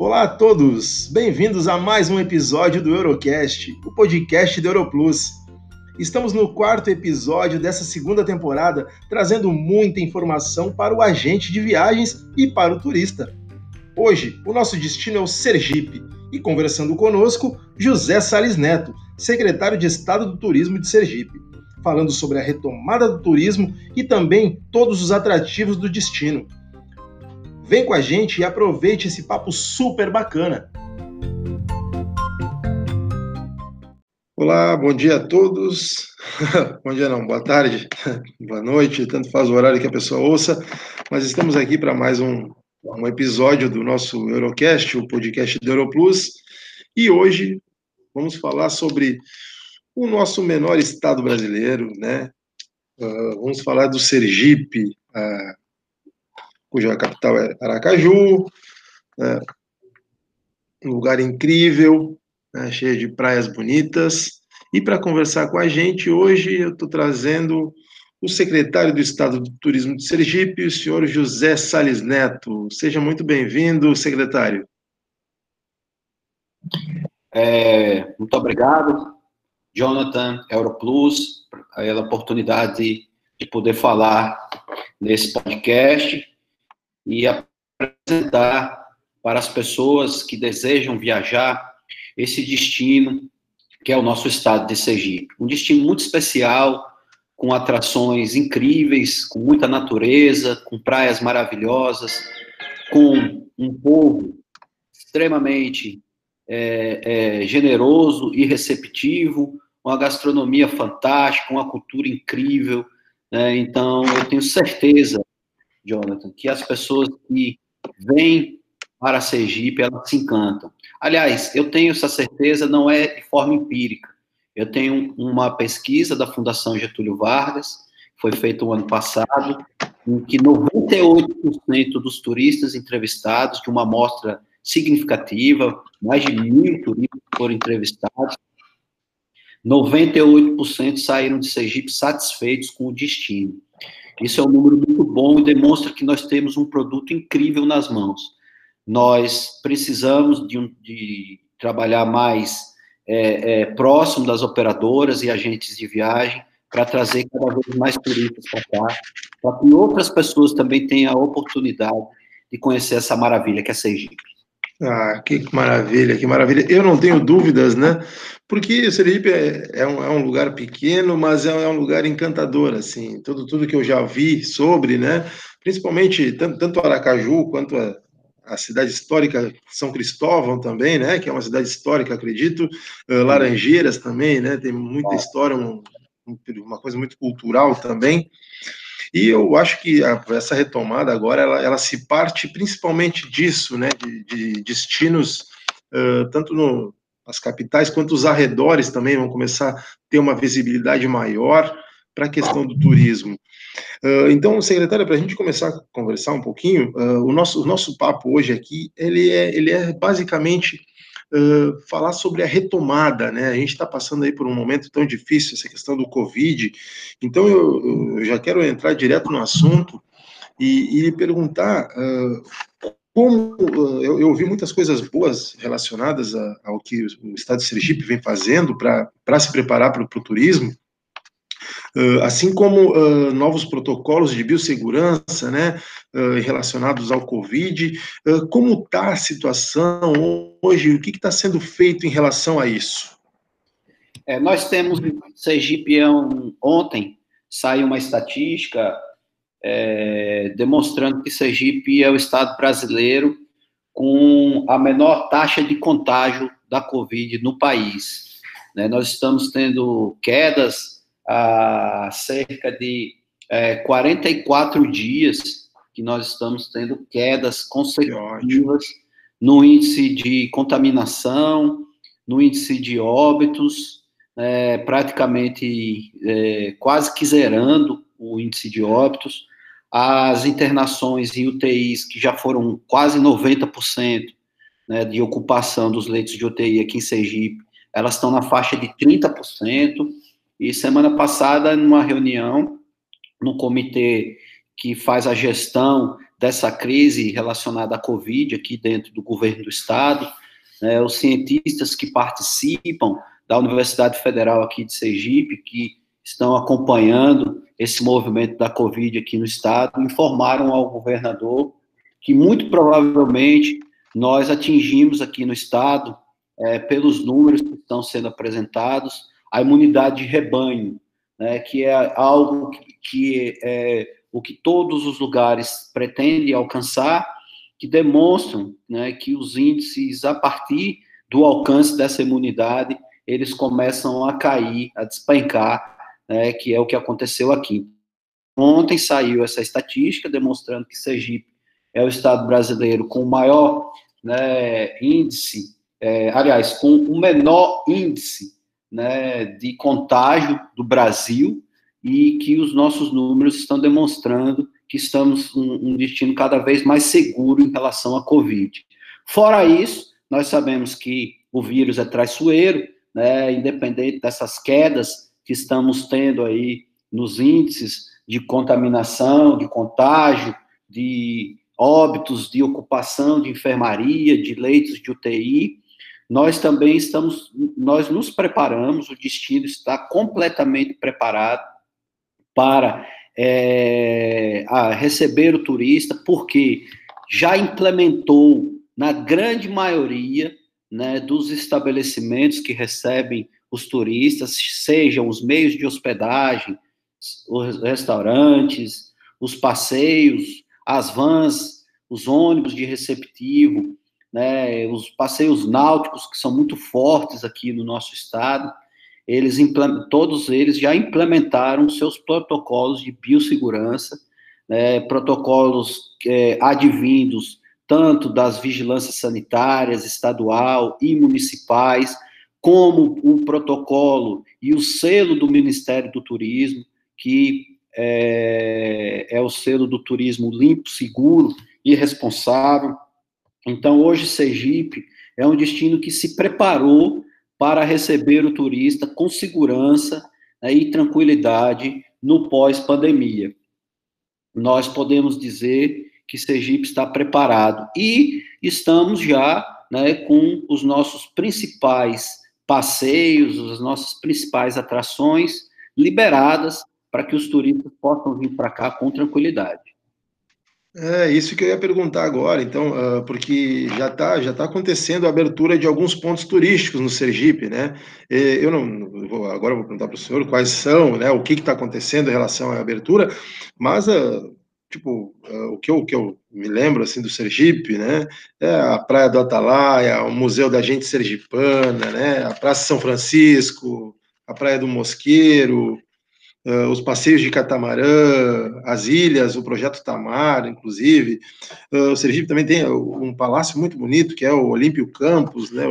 Olá a todos, bem-vindos a mais um episódio do Eurocast, o podcast do Europlus. Estamos no quarto episódio dessa segunda temporada, trazendo muita informação para o agente de viagens e para o turista. Hoje, o nosso destino é o Sergipe e conversando conosco, José Sales Neto, secretário de Estado do Turismo de Sergipe, falando sobre a retomada do turismo e também todos os atrativos do destino. Vem com a gente e aproveite esse papo super bacana. Olá, bom dia a todos. bom dia não, boa tarde, boa noite, tanto faz o horário que a pessoa ouça, mas estamos aqui para mais um, um episódio do nosso Eurocast, o podcast do Europlus, e hoje vamos falar sobre o nosso menor estado brasileiro, né? Uh, vamos falar do Sergipe, uh, cuja capital é Aracaju, né, um lugar incrível, né, cheio de praias bonitas. E para conversar com a gente hoje, eu estou trazendo o secretário do Estado do Turismo de Sergipe, o senhor José Sales Neto. Seja muito bem-vindo, secretário. É, muito obrigado, Jonathan, Europlus, pela oportunidade de poder falar nesse podcast e apresentar para as pessoas que desejam viajar esse destino que é o nosso estado de Sergipe. Um destino muito especial, com atrações incríveis, com muita natureza, com praias maravilhosas, com um povo extremamente é, é, generoso e receptivo, uma gastronomia fantástica, uma cultura incrível. Né? Então, eu tenho certeza Jonathan, que as pessoas que vêm para Sergipe, elas se encantam. Aliás, eu tenho essa certeza, não é de forma empírica. Eu tenho uma pesquisa da Fundação Getúlio Vargas, foi feita o ano passado, em que 98% dos turistas entrevistados, de uma amostra significativa, mais de mil turistas foram entrevistados, 98% saíram de Sergipe satisfeitos com o destino. Isso é um número muito bom e demonstra que nós temos um produto incrível nas mãos. Nós precisamos de, um, de trabalhar mais é, é, próximo das operadoras e agentes de viagem para trazer cada vez mais turistas para cá, para que outras pessoas também tenham a oportunidade de conhecer essa maravilha que é Sergipe. Ah, que maravilha, que maravilha. Eu não tenho dúvidas, né? Porque Sergipe é, é, um, é um lugar pequeno, mas é, é, um lugar encantador, assim. Tudo, tudo que eu já vi sobre, né? Principalmente tanto, tanto Aracaju quanto a, a cidade histórica São Cristóvão também, né? Que é uma cidade histórica, acredito. Uh, Laranjeiras também, né? Tem muita história, um, uma coisa muito cultural também. E eu acho que a, essa retomada agora, ela, ela, se parte principalmente disso, né, de, de destinos, uh, tanto no, nas capitais quanto os arredores também vão começar a ter uma visibilidade maior para a questão do turismo. Uh, então, secretária, para a gente começar a conversar um pouquinho, uh, o, nosso, o nosso papo hoje aqui, ele é, ele é basicamente falar sobre a retomada, né? A gente está passando aí por um momento tão difícil, essa questão do Covid. Então, eu, eu já quero entrar direto no assunto e, e perguntar uh, como eu, eu, ouvi muitas coisas boas relacionadas a, ao que o Estado de Sergipe vem fazendo para se preparar para o turismo, Uh, assim como uh, novos protocolos de biossegurança, né, relacionados ao Covid. como está a situação hoje? O que está sendo feito em relação a isso? É, nós temos Sergipe é ontem saiu uma estatística é, demonstrando que Sergipe é o estado brasileiro com a menor taxa de contágio da Covid no país. Né? Nós estamos tendo quedas há cerca de é, 44 dias que nós estamos tendo quedas consecutivas no índice de contaminação, no índice de óbitos, é, praticamente é, quase que zerando o índice de óbitos, as internações em UTIs que já foram quase 90% né, de ocupação dos leitos de UTI aqui em Sergipe, elas estão na faixa de 30%, e semana passada, numa reunião, no comitê que faz a gestão dessa crise relacionada à Covid aqui dentro do governo do Estado. Né, os cientistas que participam da Universidade Federal aqui de Sergipe, que estão acompanhando esse movimento da Covid aqui no Estado, informaram ao governador que muito provavelmente nós atingimos aqui no Estado, é, pelos números que estão sendo apresentados, a imunidade de rebanho, né, que é algo que, que é o que todos os lugares pretendem alcançar, que demonstram né, que os índices, a partir do alcance dessa imunidade, eles começam a cair, a despencar, né, que é o que aconteceu aqui. Ontem saiu essa estatística demonstrando que Sergipe é o estado brasileiro com o maior né, índice, é, aliás, com o menor índice né, de contágio do Brasil e que os nossos números estão demonstrando que estamos um, um destino cada vez mais seguro em relação à Covid. Fora isso, nós sabemos que o vírus é traiçoeiro, né, independente dessas quedas que estamos tendo aí nos índices de contaminação, de contágio, de óbitos, de ocupação de enfermaria, de leitos de UTI, nós também estamos, nós nos preparamos, o destino está completamente preparado para é, receber o turista, porque já implementou na grande maioria né, dos estabelecimentos que recebem os turistas, sejam os meios de hospedagem, os restaurantes, os passeios, as vans, os ônibus de receptivo, né, os passeios náuticos que são muito fortes aqui no nosso estado, eles todos eles já implementaram seus protocolos de biossegurança, né, protocolos é, advindos tanto das vigilâncias sanitárias estadual e municipais, como o protocolo e o selo do Ministério do Turismo, que é, é o selo do turismo limpo, seguro e responsável. Então, hoje, Sergipe é um destino que se preparou para receber o turista com segurança né, e tranquilidade no pós-pandemia. Nós podemos dizer que Sergipe está preparado e estamos já né, com os nossos principais passeios, as nossas principais atrações liberadas para que os turistas possam vir para cá com tranquilidade. É isso que eu ia perguntar agora, então, uh, porque já está já tá acontecendo a abertura de alguns pontos turísticos no Sergipe, né? Eu não vou, agora vou perguntar para o senhor quais são, né? O que está acontecendo em relação à abertura, mas uh, tipo uh, o que eu, o que eu me lembro assim do Sergipe, né? É a Praia do Atalaia, o Museu da Gente Sergipana, né? A Praça São Francisco, a Praia do Mosqueiro, uh, os passeios de catamarã, as ilhas, o projeto Tamar, inclusive. Uh, o Sergipe também tem um palácio muito bonito, que é o Olímpio Campos, né?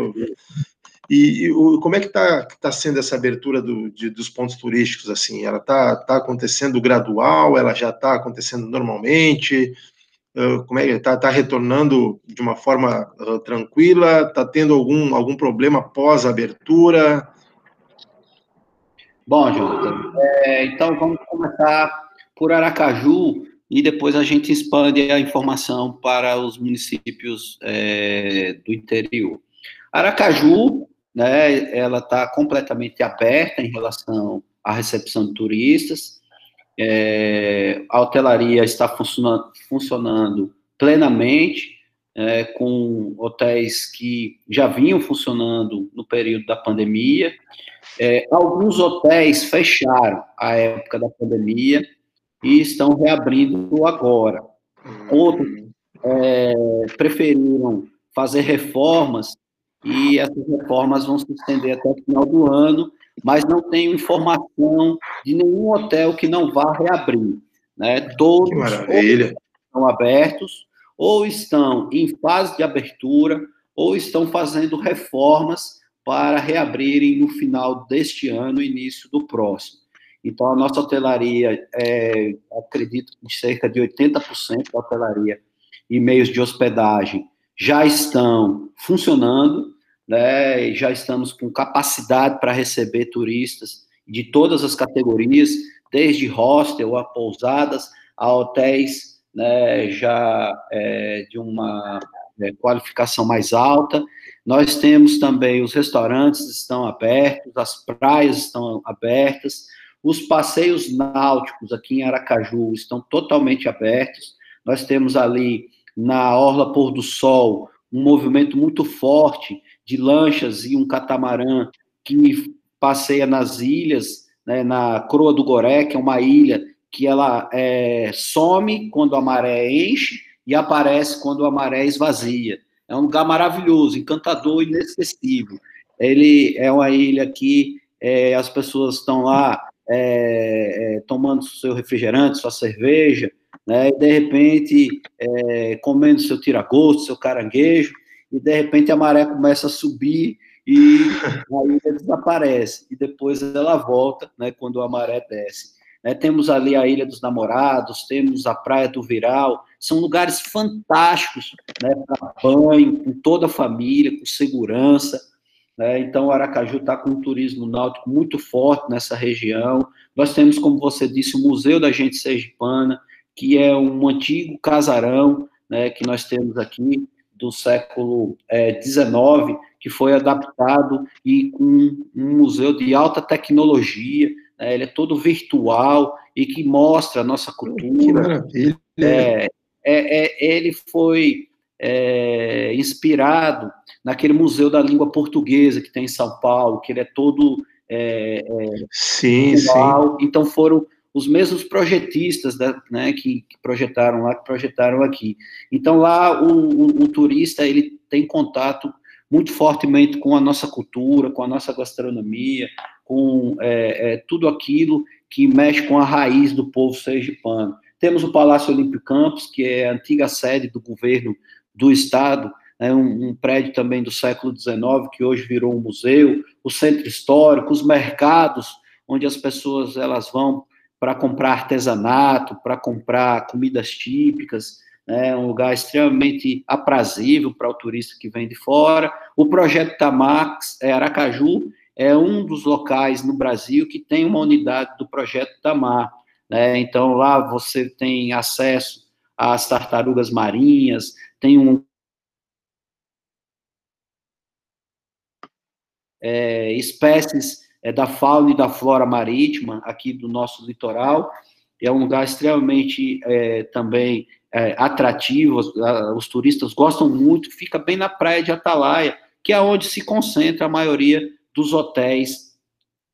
E, e o, como é que está tá sendo essa abertura do, de, dos pontos turísticos, assim? Ela está tá acontecendo gradual, ela já está acontecendo normalmente? Uh, como é que está tá retornando de uma forma uh, tranquila? Está tendo algum, algum problema pós abertura? Bom, Jonathan, é, então vamos começar por Aracaju e depois a gente expande a informação para os municípios é, do interior. Aracaju, né, ela está completamente aberta em relação à recepção de turistas, é, a hotelaria está funcionando, funcionando plenamente, é, com hotéis que já vinham funcionando no período da pandemia. É, alguns hotéis fecharam a época da pandemia e estão reabrindo agora. Outros é, preferiram fazer reformas e essas reformas vão se estender até o final do ano, mas não tenho informação de nenhum hotel que não vá reabrir. Né? Todos estão abertos, ou estão em fase de abertura, ou estão fazendo reformas para reabrirem no final deste ano, início do próximo. Então, a nossa hotelaria, é, acredito que cerca de 80% da hotelaria e meios de hospedagem já estão funcionando, né, já estamos com capacidade para receber turistas de todas as categorias, desde hostel a pousadas, a hotéis né, já é, de uma é, qualificação mais alta. Nós temos também os restaurantes estão abertos, as praias estão abertas, os passeios náuticos aqui em Aracaju estão totalmente abertos. Nós temos ali na Orla Pôr do Sol um movimento muito forte de lanchas e um catamarã que passeia nas ilhas, né, na Croa do Goré, que é uma ilha que ela é, some quando a maré enche e aparece quando a maré esvazia. É um lugar maravilhoso, encantador, inesquecível. Ele é uma ilha que é, as pessoas estão lá é, é tomando seu refrigerante, sua cerveja, né, e de repente é, comendo seu tiragosto, seu caranguejo, e de repente a maré começa a subir e a ilha desaparece, e depois ela volta né, quando a maré desce. Né, temos ali a Ilha dos Namorados, temos a Praia do Viral, são lugares fantásticos né, para banho, com toda a família, com segurança. Né, então, Aracaju está com um turismo náutico muito forte nessa região. Nós temos, como você disse, o Museu da Gente Sergipana, que é um antigo casarão né, que nós temos aqui, do século XIX, é, que foi adaptado e com um museu de alta tecnologia, né, ele é todo virtual e que mostra a nossa cultura. Que maravilha! É, é, é ele foi é, inspirado naquele Museu da Língua Portuguesa que tem em São Paulo, que ele é todo é, é, sim, virtual. sim. Então foram os mesmos projetistas da, né, que, que, projetaram lá, que projetaram aqui. Então lá o, o, o, turista ele tem contato muito fortemente com a nossa cultura, com a nossa gastronomia, com é, é, tudo aquilo que mexe com a raiz do povo sergipano. Temos o Palácio Olímpio Campos, que é a antiga sede do governo do estado, né, um, um, prédio também do século XIX, que hoje virou um museu, o centro histórico, os mercados, onde as pessoas elas vão para comprar artesanato, para comprar comidas típicas, né, um lugar extremamente aprazível para o turista que vem de fora. O projeto Tamax, é, Aracaju, é um dos locais no Brasil que tem uma unidade do projeto Tamar. Né? Então, lá você tem acesso às tartarugas marinhas, tem um. É, espécies é, da fauna e da flora marítima aqui do nosso litoral. É um lugar extremamente é, também é, atrativo, os, os, turistas gostam muito, fica bem na praia de Atalaia, que é onde se concentra a maioria dos hotéis,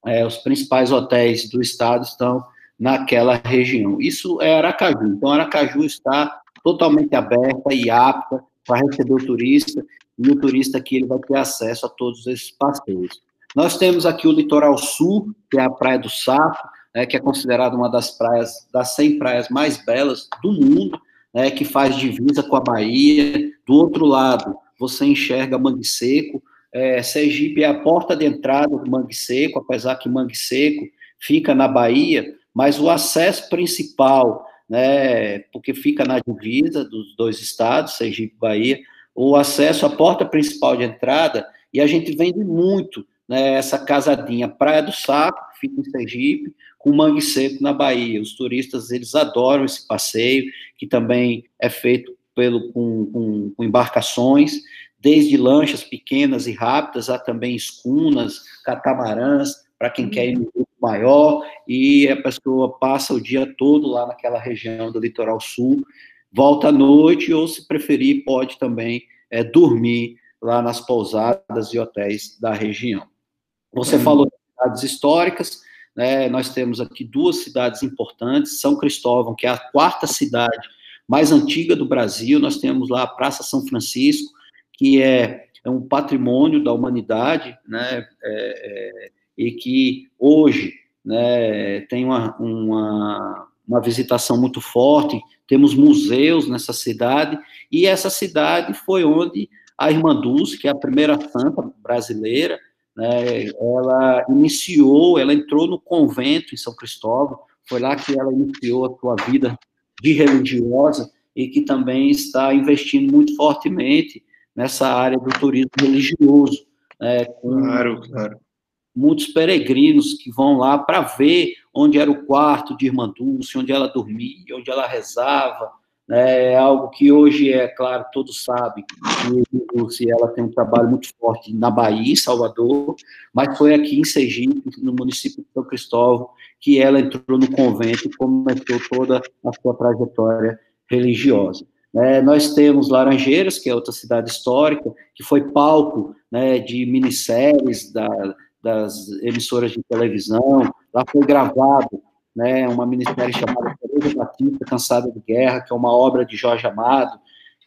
é, os principais hotéis do estado estão naquela região. Isso é Aracaju. Então, Aracaju está totalmente aberta e apta para receber o turista, e o turista aqui ele vai ter acesso a todos esses passeios. Nós temos aqui o litoral sul, que é a Praia do Sapo, né, que é considerada uma das praias, das 100 praias mais belas do mundo, né, que faz divisa com a Bahia. Do outro lado, você enxerga Mangue Seco. É, Sergipe é a porta de entrada do Mangue Seco, apesar que Mangue Seco fica na Bahia, mas o acesso principal, né, porque fica na divisa dos dois estados, Sergipe e Bahia, o acesso, a porta principal de entrada, e a gente vende muito né, essa casadinha Praia do Saco, que fica em Sergipe, com Mangue Seco na Bahia. Os turistas, eles adoram esse passeio, que também é feito pelo, com, com, com embarcações, desde lanchas pequenas e rápidas, a também escunas, catamarãs, para quem quer ir no grupo maior, e a pessoa passa o dia todo lá naquela região do litoral sul, volta à noite, ou se preferir, pode também é, dormir lá nas pousadas e hotéis da região. Você uhum. falou de cidades históricas, né, nós temos aqui duas cidades importantes, São Cristóvão, que é a quarta cidade mais antiga do Brasil, nós temos lá a Praça São Francisco, que é, é um patrimônio da humanidade, né, é, é, e que hoje né, tem uma, uma, uma visitação muito forte, temos museus nessa cidade, e essa cidade foi onde a Irmã Dulce, que é a primeira santa brasileira, né, ela iniciou, ela entrou no convento em São Cristóvão, foi lá que ela iniciou a sua vida de religiosa e que também está investindo muito fortemente nessa área do turismo religioso. Né, claro, claro. Muitos peregrinos que vão lá para ver onde era o quarto de Irmã Dulce, onde ela dormia, onde ela rezava, né, é algo que hoje é claro, todos sabem, que ela tem um trabalho muito forte na Bahia, Salvador, mas foi aqui em Sergipe, no município de São Cristóvão, que ela entrou no convento e começou toda a sua trajetória religiosa. É, nós temos Laranjeiras, que é outra cidade histórica, que foi palco né, de minisséries da, das emissoras de televisão. Lá foi gravado né, uma minissérie chamada Tereza Batista, Cansada de Guerra, que é uma obra de Jorge Amado,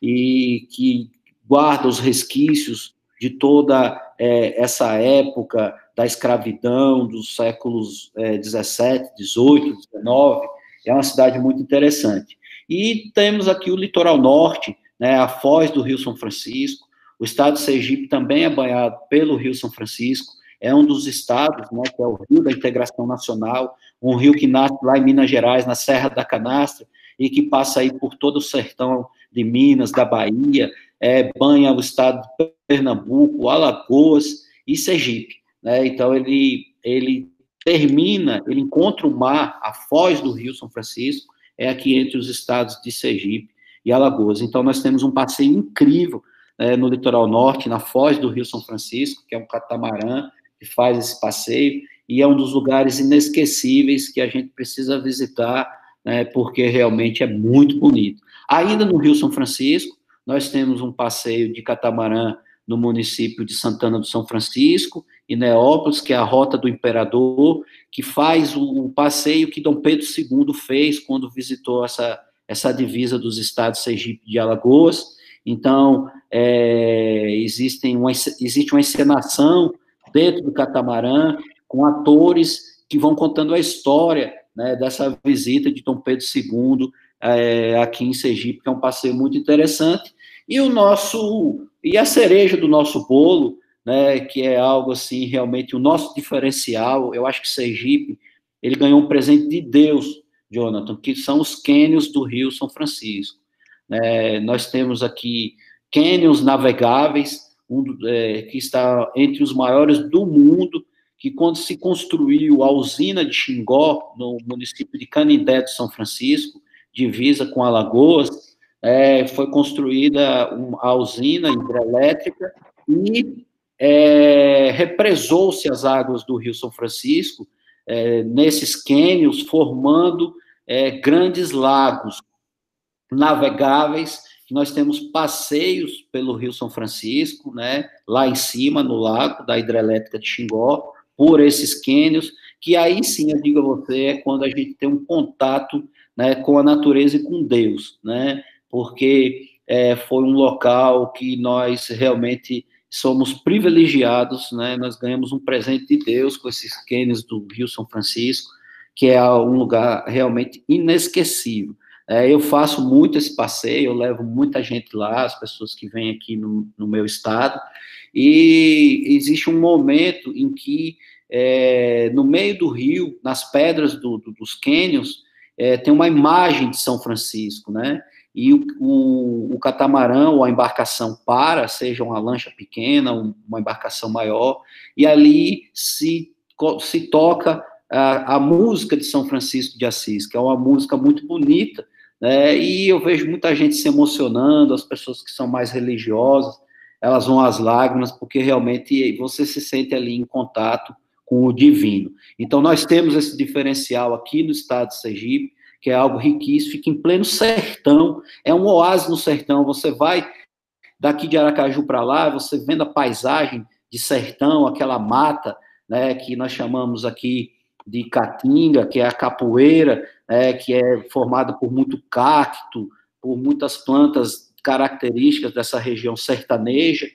e que guarda os resquícios de toda é, essa época da escravidão dos séculos é, 17, 18, 19. É uma cidade muito interessante. E temos aqui o litoral norte, né, a foz do Rio São Francisco. O estado de Sergipe também é banhado pelo Rio São Francisco. É um dos estados, né, que é o Rio da Integração Nacional, um rio que nasce lá em Minas Gerais, na Serra da Canastra, e que passa aí por todo o sertão de Minas, da Bahia, é, banha o estado de Pernambuco, Alagoas e Sergipe. Né? Então, ele, ele termina, ele encontra o mar, a foz do Rio São Francisco, é aqui entre os estados de Sergipe e Alagoas. Então, nós temos um passeio incrível é, no litoral norte, na foz do Rio São Francisco, que é um catamarã que faz esse passeio, e é um dos lugares inesquecíveis que a gente precisa visitar, né, porque realmente é muito bonito. Ainda no Rio São Francisco, nós temos um passeio de catamarã no município de Santana do São Francisco, e Neópolis, que é a Rota do Imperador, que faz o, passeio que Dom Pedro II fez quando visitou essa, essa divisa dos estados Sergipe e Alagoas. Então, é, existem uma, existe uma encenação dentro do catamarã, com atores que vão contando a história né, dessa visita de Dom Pedro II é, aqui em Sergipe, que é um passeio muito interessante. E o nosso e a cereja do nosso bolo né, que é algo assim, realmente o nosso diferencial. Eu acho que Sergipe, ele ganhou um presente de Deus, Jonathan, que são os cânions do Rio São Francisco. É, nós temos aqui cânions navegáveis, um, é, que está entre os maiores do mundo, que quando se construiu a usina de Xingó, no município de Canindé de São Francisco, divisa com Alagoas, é, foi construída a usina hidrelétrica e é, represou-se as águas do Rio São Francisco é, nesses cânions, formando é, grandes lagos navegáveis. Nós temos passeios pelo Rio São Francisco, né, lá em cima, no lago da hidrelétrica de Xingó, por esses cânions, que aí sim, eu digo a você, é quando a gente tem um contato né, com a natureza e com Deus, né, porque é, foi um local que nós realmente somos privilegiados, né? Nós ganhamos um presente de Deus com esses cânions do Rio São Francisco, que é um lugar realmente inesquecível. É, eu faço muito esse passeio, eu levo muita gente lá, as pessoas que vêm aqui no, no meu estado, e existe um momento em que, é, no meio do rio, nas pedras do, do, dos cânions, é, tem uma imagem de São Francisco, né? E o, o, o, catamarã ou a embarcação para, seja uma lancha pequena, uma embarcação maior, e ali se, se toca a, a, música de São Francisco de Assis, que é uma música muito bonita, né, e eu vejo muita gente se emocionando, as pessoas que são mais religiosas, elas vão às lágrimas, porque realmente você se sente ali em contato com o divino. Então, nós temos esse diferencial aqui no estado de Sergipe, que é algo riquíssimo, fica em pleno sertão, é um oásis no sertão. Você vai daqui de Aracaju para lá, você vendo a paisagem de sertão, aquela mata, né, que nós chamamos aqui de caatinga, que é a capoeira, né, que é formada por muito cacto, por muitas plantas características dessa região sertaneja,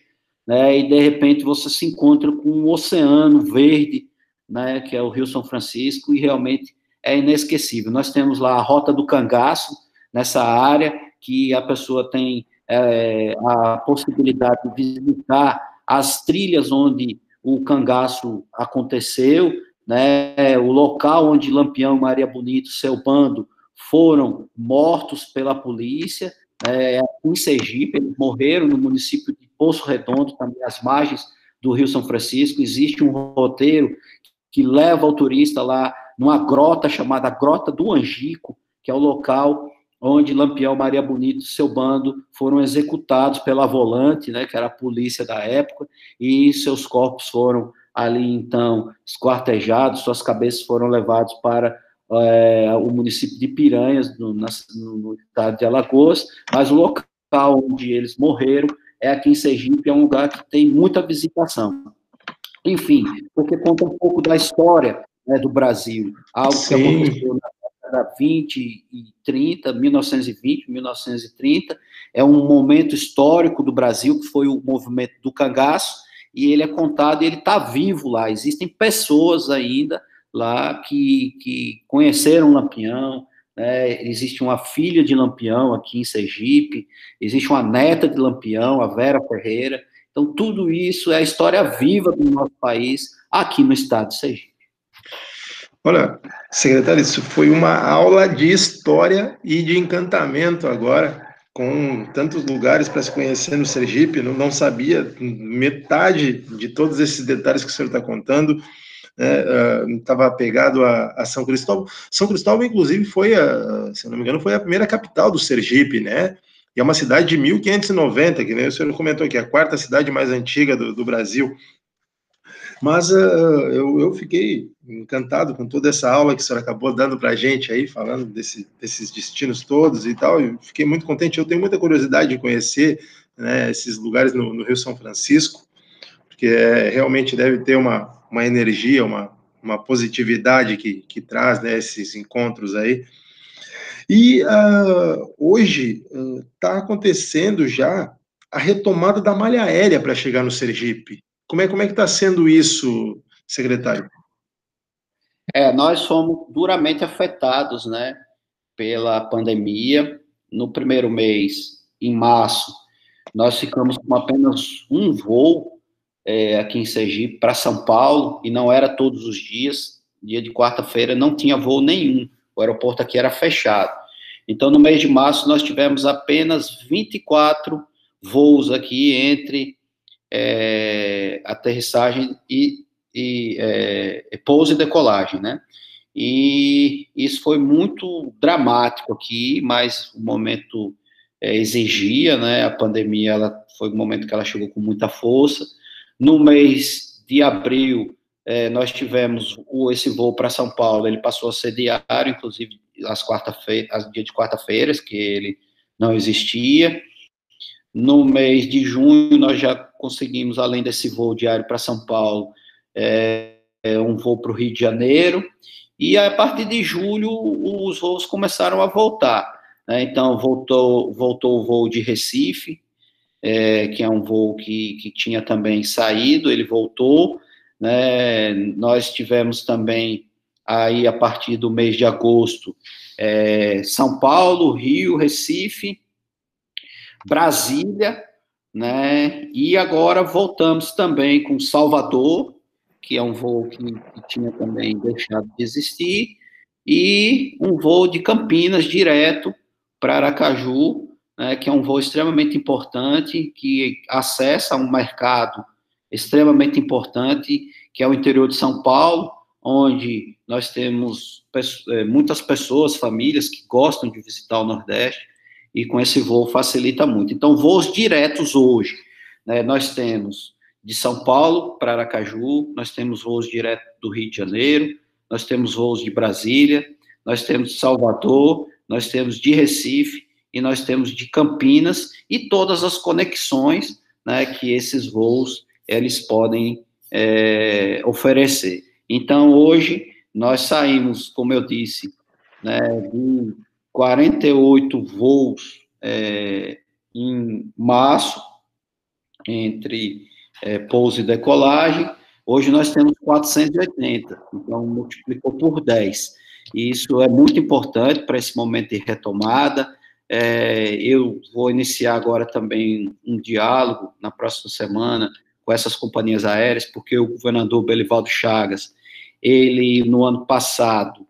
né, e de repente você se encontra com um oceano verde, né, que é o Rio São Francisco, e realmente é inesquecível. Nós temos lá a Rota do Cangaço, nessa área, que a pessoa tem é, a possibilidade de visitar as trilhas onde o cangaço aconteceu, né, o local onde Lampião Maria Bonito, seu bando, foram mortos pela polícia, é, em Sergipe, eles morreram no município de Poço Redondo, também às margens do Rio São Francisco, existe um roteiro que leva o turista lá numa grota chamada Grota do Angico, que é o local onde Lampião, Maria Bonito e seu bando foram executados pela Volante, né, que era a polícia da época, e seus corpos foram ali, então, esquartejados, suas cabeças foram levadas para é, o município de Piranhas, no, na, no, estado de Alagoas, mas o local onde eles morreram é aqui em Sergipe, é um lugar que tem muita visitação. Enfim, porque conta um pouco da história né, do Brasil, algo Sim. que aconteceu na década 20 e 30, 1920, 1930, é um momento histórico do Brasil, que foi o movimento do cangaço, e ele é contado e ele está vivo lá. Existem pessoas ainda lá que, que conheceram Lampião, né? existe uma filha de Lampião aqui em Sergipe, existe uma neta de Lampião, a Vera Ferreira. Então, tudo isso é a história viva do nosso país aqui no estado de Sergipe. Olha, secretário, isso foi uma aula de história e de encantamento agora, com tantos lugares para se conhecer no Sergipe, não, não sabia metade de todos esses detalhes que o senhor está contando estava né, uh, apegado a, a, São Cristóvão. São Cristóvão, inclusive, foi, a, se não me engano, foi a primeira capital do Sergipe, né? E é uma cidade de 1590, que nem o senhor comentou aqui, a quarta cidade mais antiga do, do Brasil. Mas uh, eu, eu, fiquei encantado com toda essa aula que o senhor acabou dando para a gente aí, falando desse, desses destinos todos e tal. Eu fiquei muito contente. Eu tenho muita curiosidade de conhecer né, esses lugares no, no Rio São Francisco, porque é, realmente deve ter uma, uma energia, uma, uma positividade que, que traz né, esses encontros aí. E uh, hoje está uh, acontecendo já a retomada da malha aérea para chegar no Sergipe. Como é, como é que está sendo isso, secretário? É, nós fomos duramente afetados, né, pela pandemia. No primeiro mês, em março, nós ficamos com apenas um voo é, aqui em Sergipe para São Paulo, e não era todos os dias, dia de quarta-feira não tinha voo nenhum, o aeroporto aqui era fechado. Então, no mês de março, nós tivemos apenas 24 voos aqui entre é, aterrissagem e, e é, pouso e decolagem, né? E isso foi muito dramático aqui, mas o momento é, exigia, né? A pandemia, ela foi um momento que ela chegou com muita força, no mês de abril, é, nós tivemos o, esse voo para São Paulo, ele passou a ser diário, inclusive às quarta-feiras, dia de quarta-feiras, que ele não existia. No mês de junho, nós já conseguimos, além desse voo diário para São Paulo, é, é um voo para o Rio de Janeiro. E a partir de julho, os voos começaram a voltar. Né? Então, voltou, voltou o voo de Recife, é, que é um voo que, que tinha também saído, ele voltou, né, nós tivemos também aí a partir do mês de agosto, é, São Paulo, Rio, Recife, Brasília, né, e agora voltamos também com Salvador, que é um voo que, que tinha também deixado de existir, e um voo de Campinas direto para Aracaju, né, que é um voo extremamente importante, que acessa um mercado extremamente importante, que é o interior de São Paulo, onde nós temos é, muitas pessoas, famílias que gostam de visitar o Nordeste, e com esse voo facilita muito. Então, voos diretos hoje, né, nós temos de São Paulo para Aracaju, nós temos voos diretos do Rio de Janeiro, nós temos voos de Brasília, nós temos de Salvador, nós temos de Recife, e nós temos de Campinas e todas as conexões né, que esses voos eles podem é, oferecer. Então, hoje, nós saímos, como eu disse, né, de 48 voos é, em março, entre é, pouso e decolagem, hoje nós temos 480, então multiplicou por 10. E isso é muito importante para esse momento de retomada, é, eu vou iniciar agora também um diálogo na próxima semana com essas companhias aéreas, porque o governador Belivaldo Chagas, ele, no ano passado,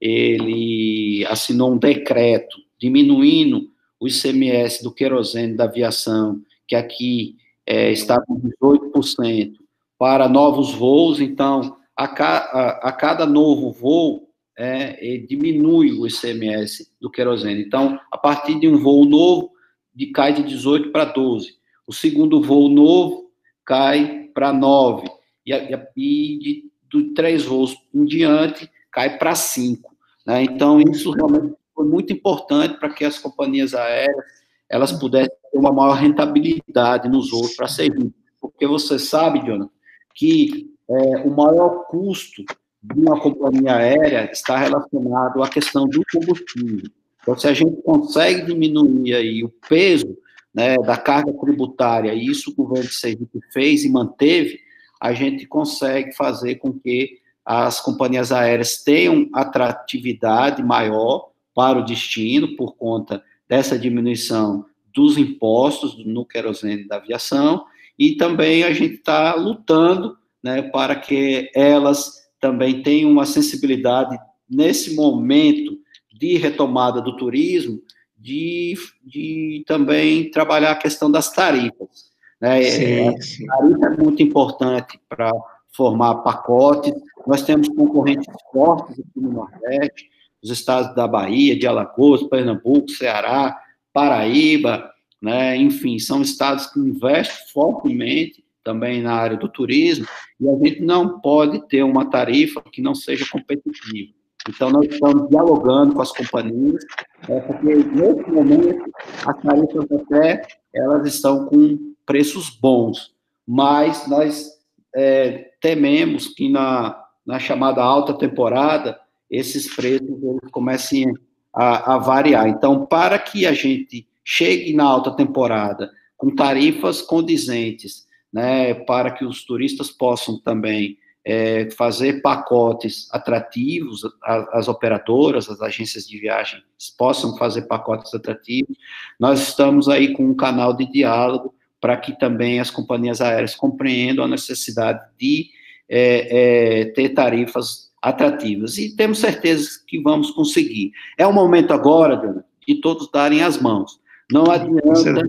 ele assinou um decreto diminuindo o ICMS do querosene da aviação, que aqui é, está com 18%, para novos voos, então, a, ca, a, a cada novo voo, é, diminui o ICMS do querosene. Então, a partir de um voo novo, de, cai de 18 para 12. O segundo voo novo cai para 9. E, e de, de três voos em diante, cai para 5. Né? Então, isso realmente foi muito importante para que as companhias aéreas elas pudessem ter uma maior rentabilidade nos voos para servir. Porque você sabe, Jonathan, que é, o maior custo de uma companhia aérea está relacionado à questão do combustível. Então, se a gente consegue diminuir aí o peso né, da carga tributária, e isso o governo de Sergipe fez e manteve, a gente consegue fazer com que as companhias aéreas tenham atratividade maior para o destino por conta dessa diminuição dos impostos no querosene da aviação e também a gente está lutando né, para que elas também tenham uma sensibilidade nesse momento de retomada do turismo, de, de também trabalhar a questão das tarifas. Né? Sim, sim. A tarifa é muito importante para formar pacotes. Nós temos concorrentes fortes aqui no Nordeste, os estados da Bahia, de Alagoas, Pernambuco, Ceará, Paraíba, né? enfim, são estados que investem fortemente também na área do turismo, e a gente não pode ter uma tarifa que não seja competitiva. Então, nós estamos dialogando com as companhias, é, porque nesse momento as tarifas até elas estão com preços bons, mas nós é, tememos que na, na chamada alta temporada esses preços comecem a, a variar. Então, para que a gente chegue na alta temporada com tarifas condizentes, né, para que os turistas possam também é, fazer pacotes atrativos, as, as operadoras, as agências de viagem possam fazer pacotes atrativos. Nós estamos aí com um canal de diálogo para que também as companhias aéreas compreendam a necessidade de é, é, ter tarifas atrativas. E temos certeza que vamos conseguir. É o momento agora, Dona, de todos darem as mãos. Não adianta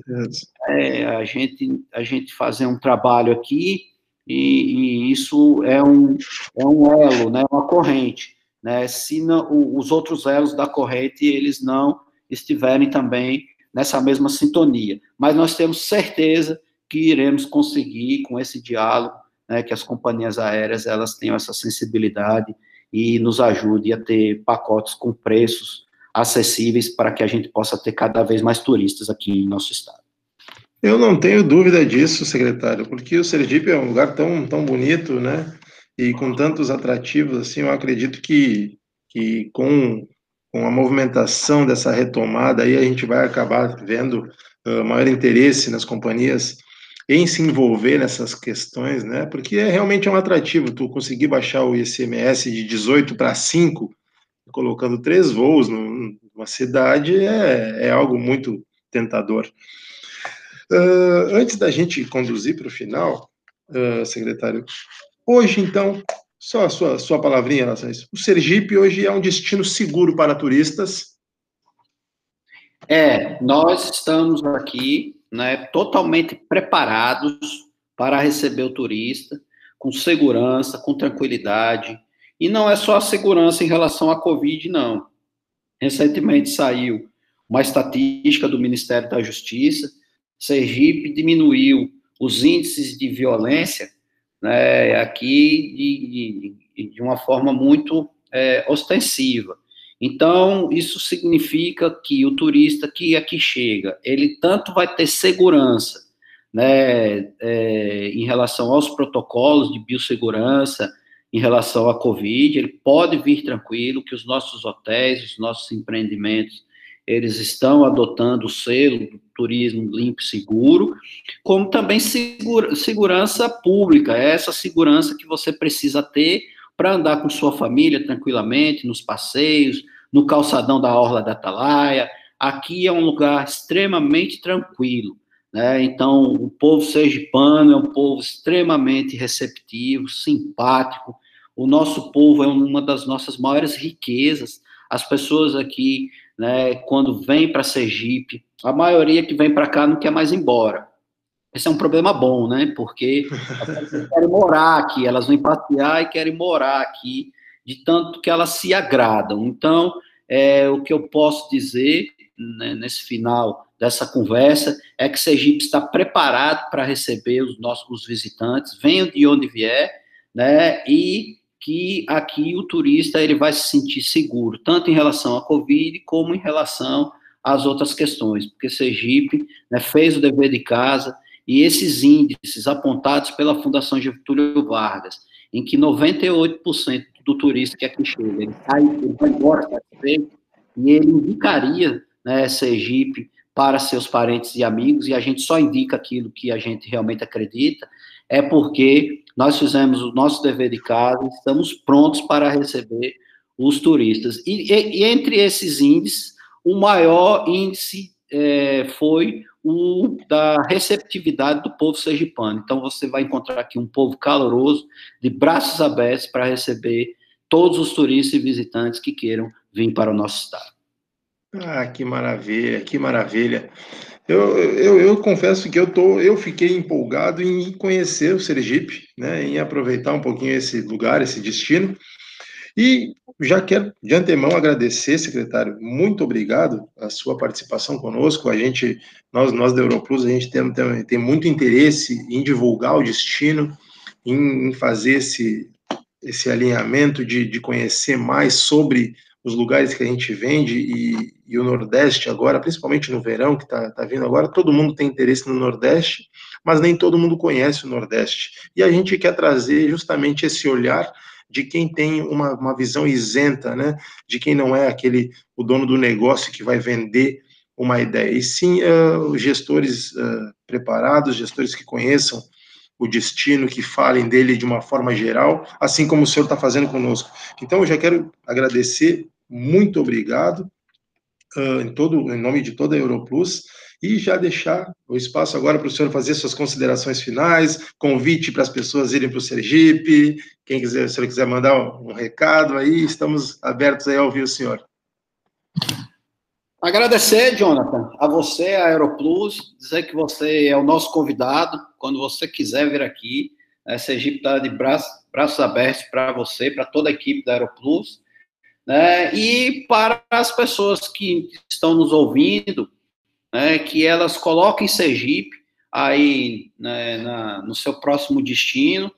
é, a, gente, a gente fazer um trabalho aqui e, e, isso é um, é um elo, né, uma corrente. Né, se não, os outros elos da corrente eles não estiverem também nessa mesma sintonia. Mas nós temos certeza que iremos conseguir com esse diálogo, né, que as companhias aéreas elas tenham essa sensibilidade e nos ajude a ter pacotes com preços acessíveis para que a gente possa ter cada vez mais turistas aqui em nosso estado. Eu não tenho dúvida disso, secretário, porque o Sergipe é um lugar tão, tão bonito, né? E com tantos atrativos, assim, eu acredito que, que com, com a movimentação dessa retomada, aí a gente vai acabar vendo uh, maior interesse nas companhias em se envolver nessas questões, né? Porque é realmente um atrativo tu conseguir baixar o ICMS de 18 para 5 colocando três voos numa cidade é, é algo muito tentador. Uh, antes da gente conduzir para o final, uh, secretário, hoje, então, só a sua, sua palavrinha isso. O Sergipe hoje é um destino seguro para turistas? É, nós estamos aqui né, totalmente preparados para receber o turista, com segurança, com tranquilidade, e não é só a segurança em relação à Covid, não. Recentemente saiu uma estatística do Ministério da Justiça, Sergipe diminuiu os índices de violência né, aqui de, de, de uma forma muito é, ostensiva. Então, isso significa que o turista que aqui chega, ele tanto vai ter segurança, né, é, em relação aos protocolos de biossegurança, em relação à Covid, ele pode vir tranquilo, que os nossos hotéis, os nossos empreendimentos, eles estão adotando o selo turismo limpo e seguro, como também segura, segurança pública, é essa segurança que você precisa ter para andar com sua família tranquilamente, nos passeios, no calçadão da Orla da Atalaia. Aqui é um lugar extremamente tranquilo. Né? Então, o povo sergipano é um povo extremamente receptivo, simpático. O nosso povo é uma das nossas maiores riquezas. As pessoas aqui, né, quando vêm para Sergipe, a maioria que vem para cá não quer mais ir embora. Esse é um problema bom, né? Porque as pessoas querem morar aqui, elas vêm passear e querem morar aqui. de tanto que elas se agradam. Então, é, o que eu posso dizer né, nesse final dessa conversa é que Sergipe está preparado para receber os nossos os visitantes, venham de onde vier, né, e que aqui o turista ele vai se sentir seguro, tanto em relação à Covid como em relação às outras questões, porque Sergipe né, fez o dever de casa e esses índices apontados pela Fundação Getúlio Vargas, em que 98% do turista que aqui chega, ele, sai, vai embora satisfeito, e ele indicaria né, Sergipe para seus parentes e amigos, e a gente só indica aquilo que a gente realmente acredita, é porque nós fizemos o nosso dever de casa, estamos prontos para receber os turistas. E, e, e entre esses índices, o maior índice é, foi o da receptividade do povo sergipano. Então, você vai encontrar aqui um povo caloroso, de braços abertos para receber todos os turistas e visitantes que queiram vir para o nosso estado. Ah, que maravilha, que maravilha. Eu, eu, eu, confesso que eu, tô, eu fiquei empolgado em conhecer o Sergipe, né, em aproveitar um pouquinho esse lugar, esse destino. E já quero de antemão agradecer, secretário, muito obrigado a sua participação conosco. A gente, nós, nós da Europlus, a gente tem, tem, tem muito interesse em divulgar o destino, em, em fazer esse, esse alinhamento de, de conhecer mais sobre os lugares que a gente vende e, e o Nordeste agora, principalmente no verão que está tá vindo agora, todo mundo tem interesse no Nordeste, mas nem todo mundo conhece o Nordeste. E a gente quer trazer justamente esse olhar de quem tem uma, uma visão isenta, né? De quem não é aquele o dono do negócio que vai vender uma ideia. E sim uh, gestores uh, preparados, gestores que conheçam o destino, que falem dele de uma forma geral, assim como o senhor está fazendo conosco. Então, eu já quero agradecer, muito obrigado, uh, em, todo, em nome de toda a Europlus, e já deixar o espaço agora para o senhor fazer suas considerações finais, convite para as pessoas irem para o Sergipe, quem quiser, se senhor quiser mandar um, recado aí, estamos abertos aí a ouvir o senhor. Agradecer, Jonathan, a você, a Aeroplus, dizer que você é o nosso convidado, quando você quiser vir aqui, a Sergipe está de braços, braços abertos para você, para toda a equipe da Aeroplus, né, e para as pessoas que estão nos ouvindo, né, que elas coloquem Sergipe aí né, na, no seu próximo destino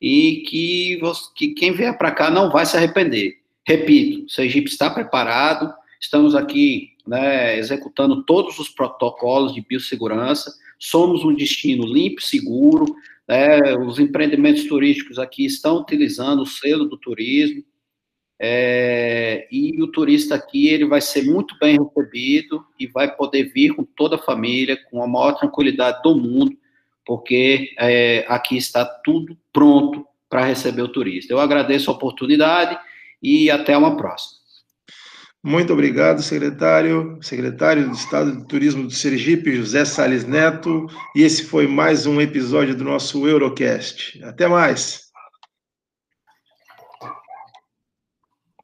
e que, você, que quem vier para cá não vai se arrepender. Repito, Sergipe está preparado, estamos aqui né, executando todos os protocolos de biossegurança, somos um destino limpo, seguro, né, os empreendimentos turísticos aqui estão utilizando o selo do turismo, é, e o turista aqui ele vai ser muito bem recebido e vai poder vir com toda a família, com a maior tranquilidade do mundo, porque é, aqui está tudo pronto para receber o turista. Eu agradeço a oportunidade e até uma próxima. Muito obrigado, secretário, secretário do Estado de Turismo do Sergipe, José Sales Neto, e esse foi mais um episódio do nosso Eurocast. Até mais.